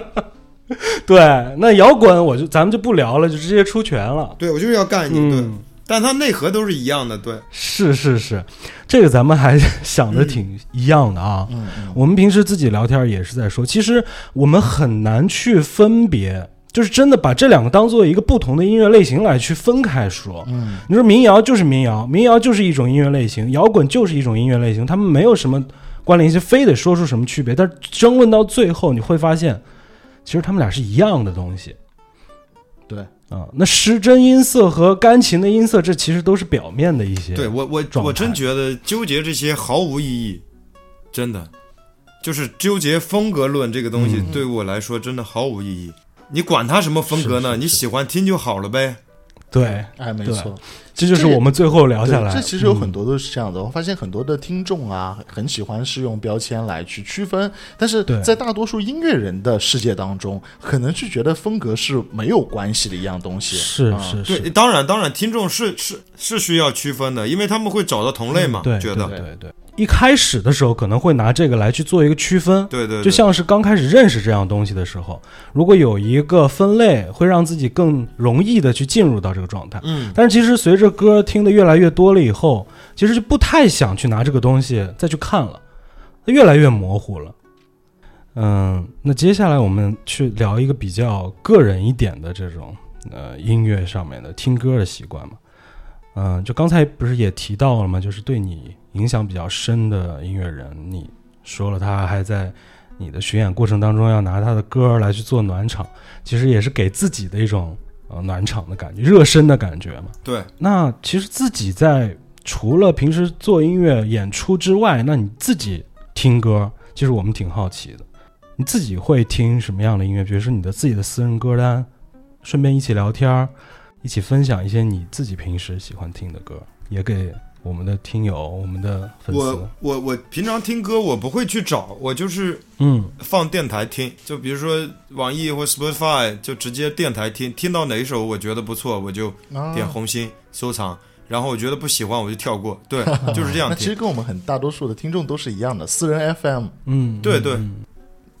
对，那摇滚我就咱们就不聊了，就直接出拳了。对我就是要干你。对，嗯，但它内核都是一样的。对，是是是，这个咱们还 想的挺一样的啊。嗯嗯我们平时自己聊天也是在说，其实我们很难去分别，就是真的把这两个当做一个不同的音乐类型来去分开说。嗯，你说民谣就是民谣，民谣就是一种音乐类型，摇滚就是一种音乐类型，他们没有什么关联性，非得说出什么区别。但是争论到最后，你会发现，其实他们俩是一样的东西对，啊。那失真音色和钢琴的音色，这其实都是表面的一些。对我我我真觉得纠结这些毫无意义，真的，就是纠结风格论这个东西嗯对我来说真的毫无意义。你管它什么风格呢？是是你喜欢听就好了呗。对，哎，没错。这就是我们最后聊下来。这其实有很嗯多都是这样的。我发现很多的听众啊，很喜欢是用标签来去区分，但是在大多数音乐人的世界当中，可能是觉得风格是没有关系的一样东西。是啊是是，对，当然当然，听众是是是需要区分的，因为他们会找到同类嘛，对觉得对对对。一开始的时候可能会拿这个来去做一个区分，对对，对就像是刚开始认识这样东西的时候，如果有一个分类，会让自己更容易的去进入到这个状态。嗯，但是其实随着歌听得越来越多了以后，其实就不太想去拿这个东西再去看了，越来越模糊了。嗯，那接下来我们去聊一个比较个人一点的这种呃音乐上面的听歌的习惯嘛。嗯，就刚才不是也提到了吗？就是对你影响比较深的音乐人，你说了他还在你的巡演过程当中要拿他的歌来去做暖场，其实也是给自己的一种呃暖场的感觉、热身的感觉嘛。对，那其实自己在除了平时做音乐演出之外，那你自己听歌，其实我们挺好奇的，你自己会听什么样的音乐？比如说你的自己的私人歌单，顺便一起聊天儿，一起分享一些你自己平时喜欢听的歌，也给我们的听友、我们的粉丝我。我我平常听歌我不会去找，我就是嗯，放电台听，就比如说网易或 Spotify，就直接电台听，听到哪一首我觉得不错，我就啊点红心收藏，然后我觉得不喜欢我就跳过，对，就是这样那其实。跟我们很大多数的听众都是一样的，私人 FM。嗯，对对嗯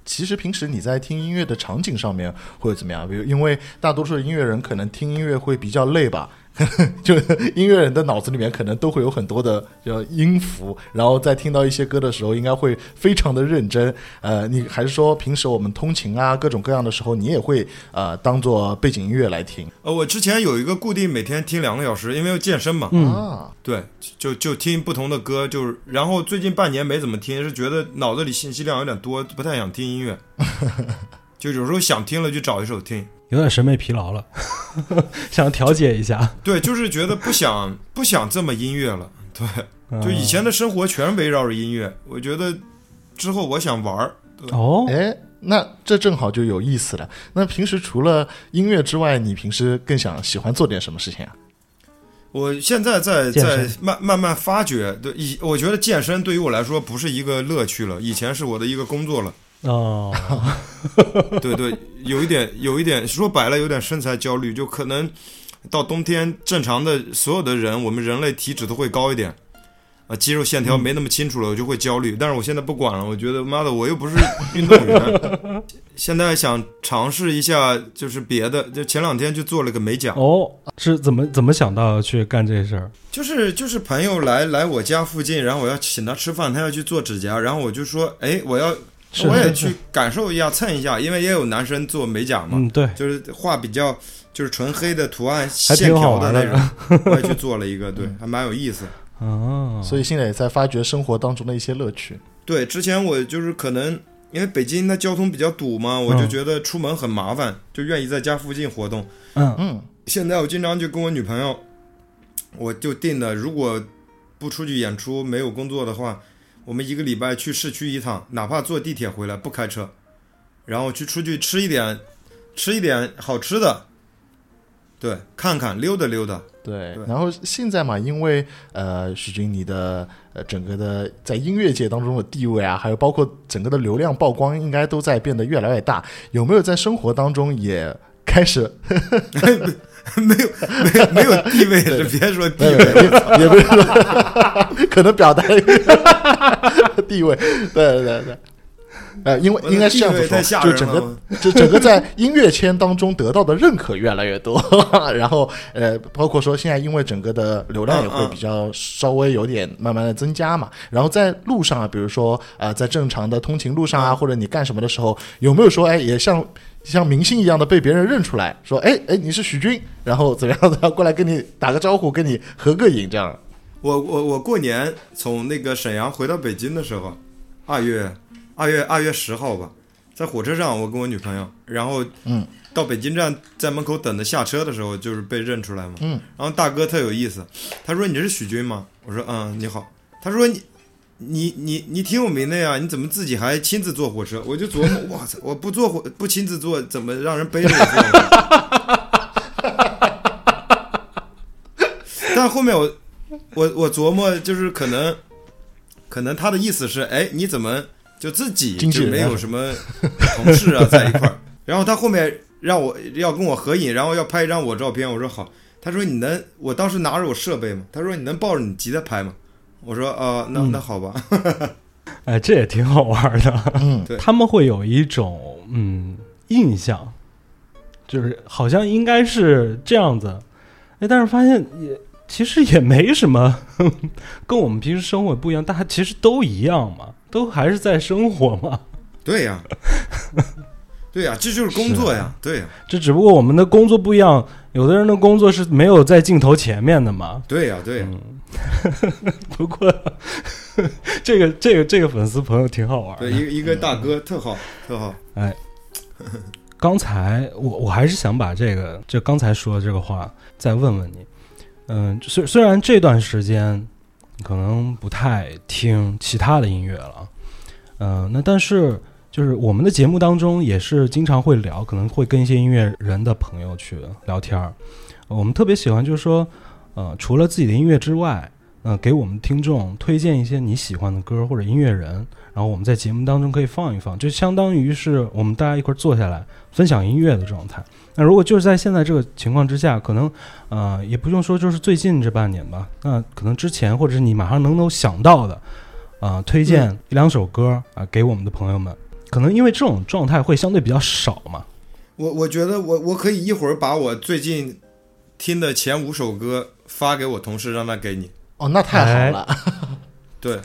其实平时你在听音乐的场景上面会怎么样？比如，因为大多数音乐人可能听音乐会比较累吧，就音乐人的脑子里面可能都会有很多的叫音符，然后在听到一些歌的时候，应该会非常的认真。呃，你还是说平时我们通勤啊各种各样的时候，你也会呃当做背景音乐来听、呃，我之前有一个固定每天听两个小时，因为要健身嘛，嗯啊？对，就就听不同的歌，就是然后最近半年没怎么听，是觉得脑子里信息量有点多，不太想听音乐，就有时候想听了就找一首听。有点审美疲劳了，想调节一下。对，就是觉得不想不想这么音乐了。对，就以前的生活全围绕着音乐，我觉得之后我想玩儿。哦，哎，那这正好就有意思了。那平时除了音乐之外，你平时更想喜欢做点什么事情啊？我现在在在慢慢慢发掘，对以我觉得健身对于我来说不是一个乐趣了，以前是我的一个工作了。哦，对对，有一点有一点说白了，有点身材焦虑，就可能到冬天，正常的所有的人，我们人类体脂都会高一点。啊，肌肉线条没那么清楚了，我就会焦虑。但是我现在不管了，我觉得妈的，我又不是运动员，现在想尝试一下，就是别的。就前两天就做了个美甲，哦，是怎么怎么想到去干这事儿？就是就是朋友来来我家附近，然后我要请他吃饭，他要去做指甲，然后我就说，哎，我要是我也去感受一下蹭一下，因为也有男生做美甲嘛，嗯，对，就是画比较就是纯黑的图案线条的那种，我也去做了一个，对，还蛮有意思。哦，所以现在也在发掘生活当中的一些乐趣。对，之前我就是可能因为北京的交通比较堵嘛，我就觉得出门很麻烦，就愿意在家附近活动。嗯。嗯，现在我经常就跟我女朋友，我就定的，如果不出去演出，没有工作的话，我们一个礼拜去市区一趟，哪怕坐地铁回来，不开车，然后去出去吃一点，吃一点好吃的。对，看看溜达溜达，对，然后现在嘛，因为呃，许军你的呃整个的在音乐界当中的地位啊，还有包括整个的流量曝光，应该都在变得越来越大。有没有在生活当中也开始？没有没有没有地位是别说地位，也不是说，可能表达 地位，对对对。呃，因为应该是这样子说就整个。就整个在音乐圈当中得到的认可越来越多，然后呃，包括说现在因为整个的流量也会比较稍微有点慢慢的增加嘛，然后在路上啊，比如说呃，在正常的通勤路上啊，或者你干什么的时候，有没有说哎，也像像明星一样的被别人认出来，说哎哎你是许军，然后怎么样的 过来跟你打个招呼，跟你合个影这样？我我我过年从那个沈阳回到北京的时候，二月二月二月十号吧，在火车上，我跟我女朋友，然后嗯，到北京站在门口等着下车的时候，就是被认出来嘛。嗯，然后大哥特有意思，他说你是许军吗？我说嗯，你好。他说你你你你挺有名的呀，你怎么自己还亲自坐火车？我就琢磨，我操，我不坐火不亲自坐，怎么让人背着我坐呢？但后面我 我我琢磨，就是可能可能他的意思是，哎，你怎么就自己就没有什么同事啊在一块儿？然后他后面让我要跟我合影，然后要拍一张我照片，我说好。他说你能，我当时拿着我设备嘛，他说你能抱着你吉他拍吗？我说呃，那那好吧。哎，这也挺好玩的。嗯对他们会有一种嗯印象，就是好像应该是这样子，哎，但是发现也其实也没什么，跟我们平时生活不一样，大家其实都一样嘛，都还是在生活嘛。对呀，对呀，这就是工作呀，对呀，这只不过我们的工作不一样，有的人的工作是没有在镜头前面的嘛。对呀，对呀。不过 这个这个这个粉丝朋友挺好玩的对，。一个一个大哥特好，特好。哎刚才我我还是想把这个就刚才说的这个话再问问你，嗯，虽虽然这段时间可能不太听其他的音乐了，嗯、那但是就是我们的节目当中也是经常会聊，可能会跟一些音乐人的朋友去聊天儿。我们特别喜欢就是说，呃，除了自己的音乐之外，呃，给我们听众推荐一些你喜欢的歌或者音乐人，然后我们在节目当中可以放一放，就相当于是我们大家一块儿坐下来分享音乐的状态。那如果就是在现在这个情况之下，可能呃也不用说就是最近这半年吧，那可能之前或者是你马上能够想到的，啊、推荐一两首歌啊、给我们的朋友们。可能因为这种状态会相对比较少嘛，我我觉得我我可以一会儿把我最近听的前五首歌发给我同事，让他给你。哦，那太好了，对，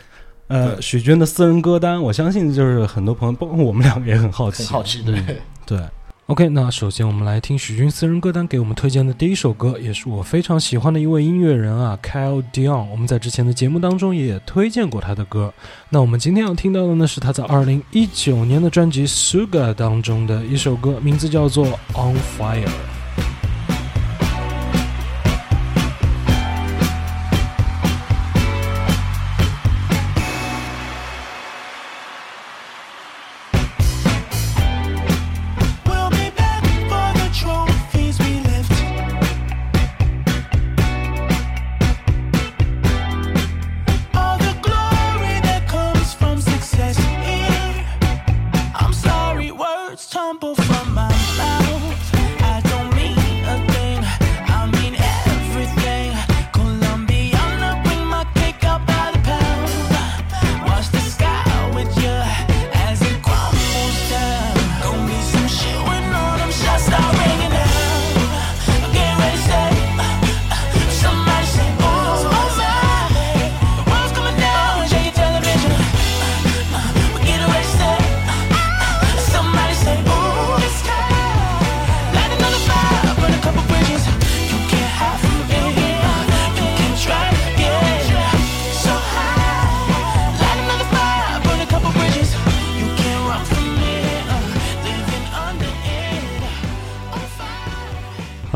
呃，许军的私人歌单，我相信就是很多朋友，包括我们两个也很好奇，很好奇，嗯对。对，OK，那首先我们来听许军私人歌单给我们推荐的第一首歌，也是我非常喜欢的一位音乐人啊，Kyle Dion。我们在之前的节目当中也推荐过他的歌。那我们今天要听到的呢，是他在二零一九年的专辑《Sugar》当中的一首歌，名字叫做《On Fire》。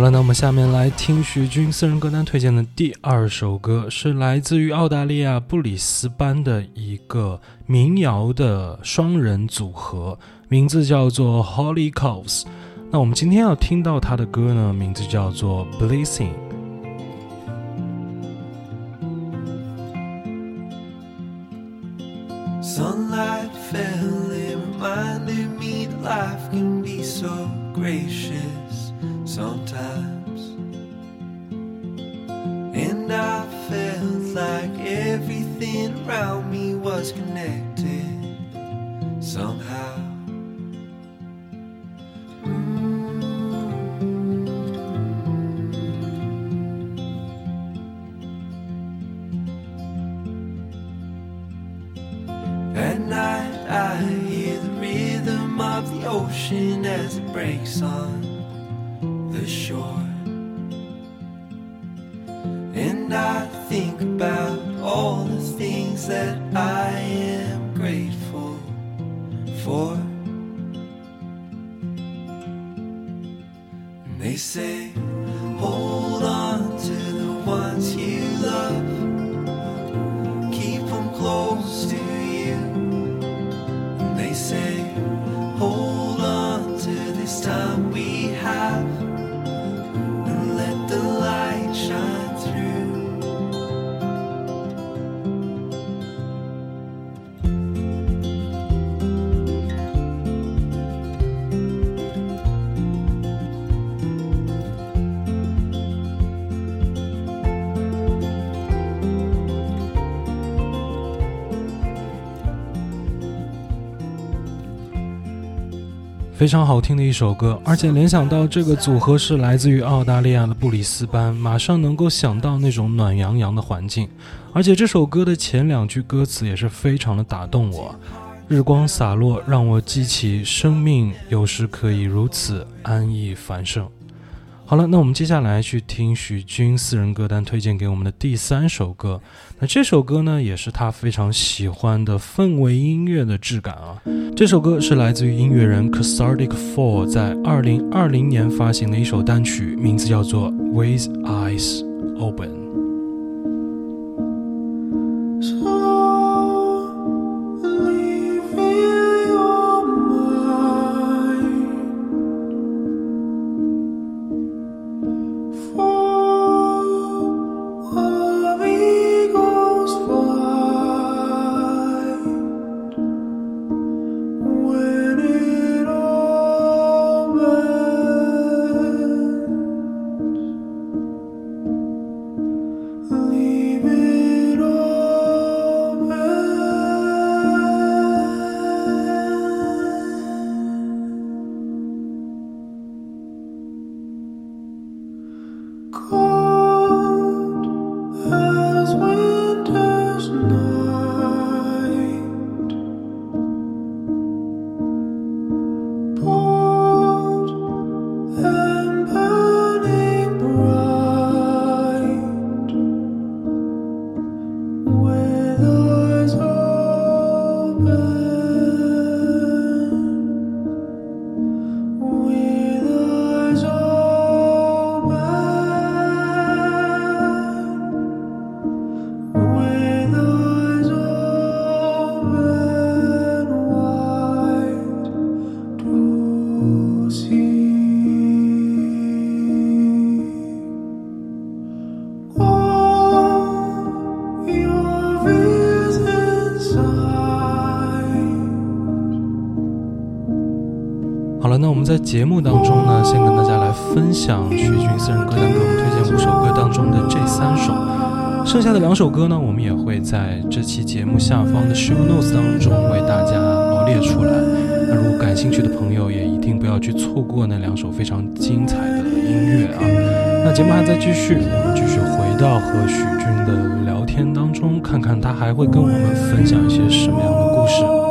了，那我们下面来听许军私人歌单推荐的第二首歌，是来自于澳大利亚布里斯班的一个民谣的双人组合，名字叫做 Holy Cows。那我们今天要听到他的歌呢，名字叫做《Blessing》。Sunlight fell, it reminded me that life can be so gracious I felt like everything around me was connected somehow. Mm. At night, I hear the rhythm of the ocean as it breaks on the shore. And I think about all the things that I am grateful for. And they say, 非常好听的一首歌，而且联想到这个组合是来自于澳大利亚的布里斯班，马上能够想到那种暖洋洋的环境。而且这首歌的前两句歌词也是非常的打动我，日光洒落，让我记起生命有时可以如此安逸繁盛。好了，那我们接下来去听许军私人歌单推荐给我们的第三首歌。那这首歌呢，也是他非常喜欢的氛围音乐的质感啊。这首歌是来自于音乐人 Cathartic Four 在二零二零年发行的一首单曲，名字叫做《With Eyes Open》。节目当中呢，先跟大家来分享徐军私人歌单给我们推荐五首歌当中的这三首，剩下的两首歌呢，我们也会在这期节目下方的 show notes 当中为大家罗列出来。那如果感兴趣的朋友，也一定不要去错过那两首非常精彩的音乐啊。那节目还在继续，我们继续回到和许军的聊天当中，看看他还会跟我们分享一些什么样的故事。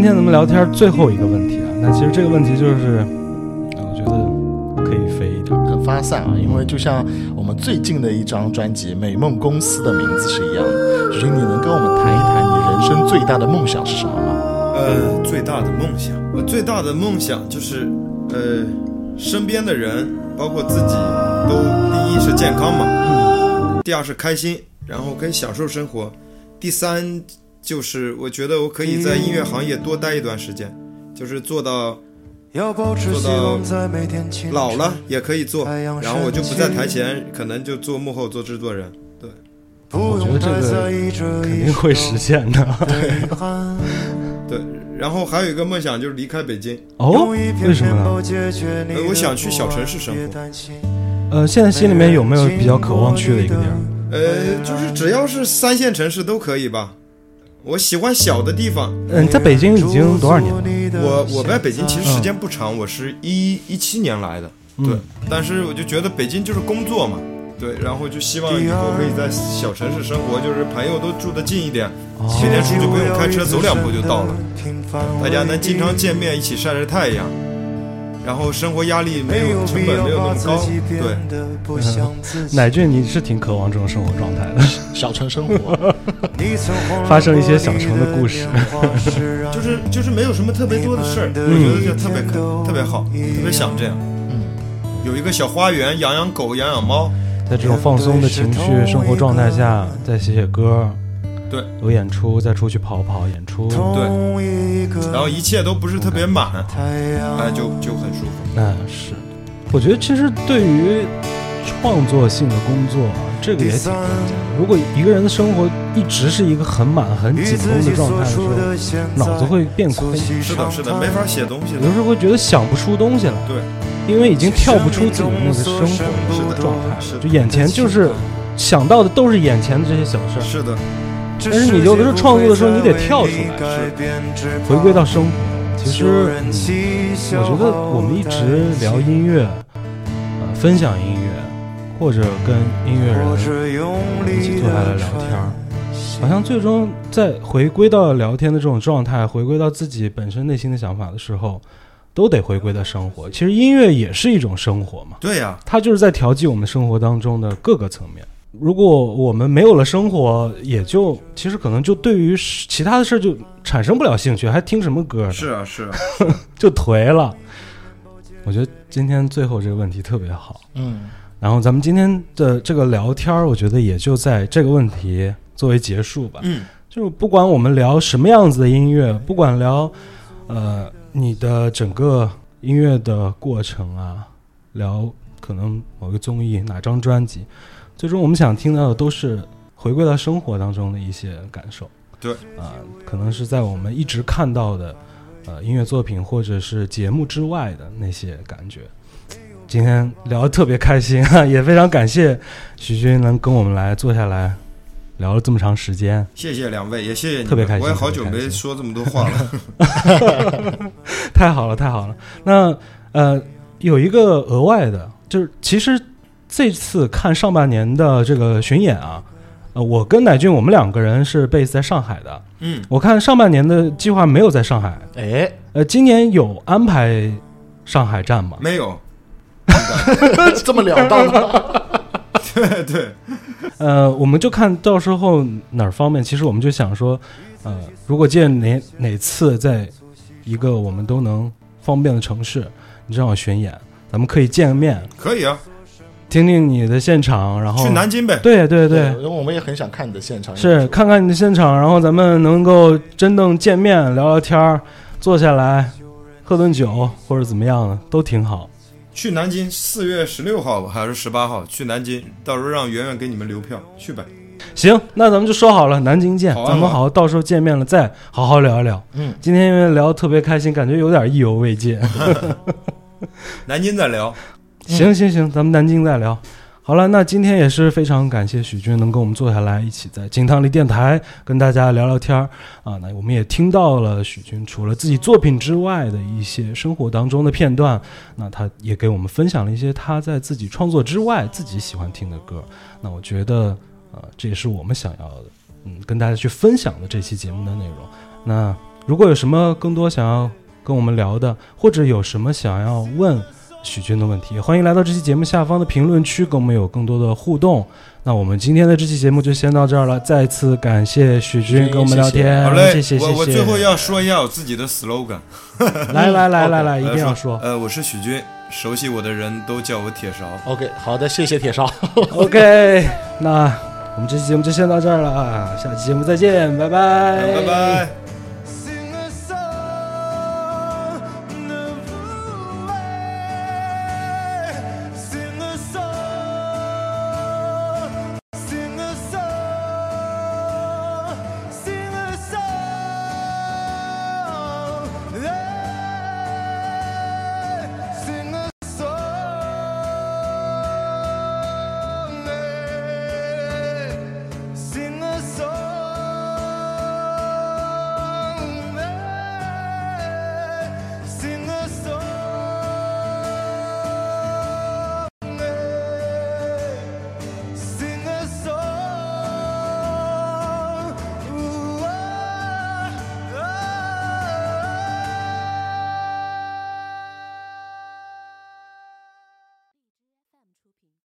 今天咱们聊天最后一个问题啊，那其实这个问题就是，呃我觉得可以飞一点。很发散啊，因为就像我们最近的一张专辑《美梦公司》的名字是一样的。许军，你能跟我们谈一谈你人生最大的梦想是什么吗？呃，最大的梦想，我最大的梦想就是，呃，身边的人，包括自己，都第一是健康嘛，嗯第二是开心，然后可以享受生活。第三就是我觉得我可以在音乐行业多待一段时间，就是做到要保持做到望在每天清晨老了也可以做，然后我就不在台前，可能就做幕后做制作人。对我觉得这个肯定会实现的。对。对，然后还有一个梦想就是离开北京。哦，为什么呢？呃我想去小城市生活呃，现在心里面有没有比较渴望去的一个地儿？呃，就是只要是三线城市都可以吧。我喜欢小的地方。嗯，在北京已经多少年了？我我在北京其实时间不长，我是一一七年来的，对。嗯，但是我就觉得北京就是工作嘛，对，然后就希望以后可以在小城市生活，就是朋友都住得近一点，哦。每天出去不用开车，走两步就到了，大家能经常见面，一起晒晒太阳，然后生活压力没没有有成本没有那么高对。变，得不像自己。乃俊，你是挺渴望这种生活状态的。小城生活，发生一些小城的故事。事 就是就是没有什么特别多的事儿，嗯。我觉得就特别可特别好，特别想这样，嗯，有一个小花园，养养狗，养养猫，在这种放松的情绪生活状态下，再写写歌，对，有演出，再出去跑跑演出，对然后一切都不是特别满，太阳哎，就就很舒服。那是。我觉得其实对于创作性的工作啊，这个也挺关键的。如果一个人的生活一直是一个很满、很紧绷的状态的时候，脑子会变空，是的，是的，没法写东西有的的。时候会觉得想不出东西来。对，因为已经跳不出自己的那个生活的状态就眼前就是想到的都是眼前的这些小事儿。是的，但是你有的时候创作的时候，你得跳出来，回归到生活。其实，嗯，我觉得我们一直聊音乐，呃，分享音乐，或者跟音乐人一起坐下来聊天儿，好像最终在回归到聊天的这种状态，回归到自己本身内心的想法的时候，都得回归到生活。其实音乐也是一种生活嘛，对呀，它就是在调剂我们生活当中的各个层面。如果我们没有了生活，也就其实可能就对于其他的事儿就产生不了兴趣，还听什么歌呢？是啊，是啊，就颓了。我觉得今天最后这个问题特别好。嗯，然后咱们今天的这个聊天儿，我觉得也就在这个问题作为结束吧。嗯，就是不管我们聊什么样子的音乐，不管聊呃你的整个音乐的过程啊，聊可能某个综艺哪张专辑，最终我们想听到的都是回归到生活当中的一些感受。对啊、可能是在我们一直看到的呃音乐作品或者是节目之外的那些感觉。今天聊得特别开心啊，也非常感谢许军能跟我们来坐下来聊了这么长时间。谢谢两位，也谢谢你，特别开心我也好久没说这么多话了。太好了，太好了。那呃，有一个额外的，就是其实这次看上半年的这个巡演啊，呃，我跟乃俊我们两个人是 base 在上海的。嗯，我看上半年的计划没有在上海，哎，呃，今年有安排上海站吗？没有，这么了当吗，对对，呃，我们就看到时候哪儿方便。其实我们就想说，呃，如果见哪哪次在一个我们都能方便的城市，你正好巡演，咱们可以见个面，可以啊，听听你的现场，然后去南京呗。对对对，因为我们也很想看你的现场，是看看你的现场，然后咱们能够真正见面聊聊天儿，坐下来喝顿酒或者怎么样的都挺好。去南京，四月十六号还是十八号？去南京，到时候让圆圆给你们留票，去呗。行，那咱们就说好了，南京见，咱们好好到时候见面了再好好聊一聊。嗯，今天因为聊得特别开心，感觉有点意犹未尽。南京再聊。行行行，咱们南京再聊。好了，那今天也是非常感谢许军能跟我们坐下来，一起在金汤力电台跟大家聊聊天儿啊。那我们也听到了许军除了自己作品之外的一些生活当中的片段，那他也给我们分享了一些他在自己创作之外自己喜欢听的歌。那我觉得，呃，这也是我们想要，嗯，跟大家去分享的这期节目的内容。那如果有什么更多想要跟我们聊的，或者有什么想要问许军的问题，欢迎来到这期节目下方的评论区，跟我们有更多的互动。那我们今天的这期节目就先到这儿了，再次感谢许军跟我们聊天，好嘞，谢谢谢谢。我我最后要说一下我自己的 slogan。来来来 来来，一呃定要说。呃，我是许军，熟悉我的人都叫我铁勺。OK，好的，谢谢铁勺。OK，那我们这期节目就先到这儿了，下期节目再见，拜拜，拜拜。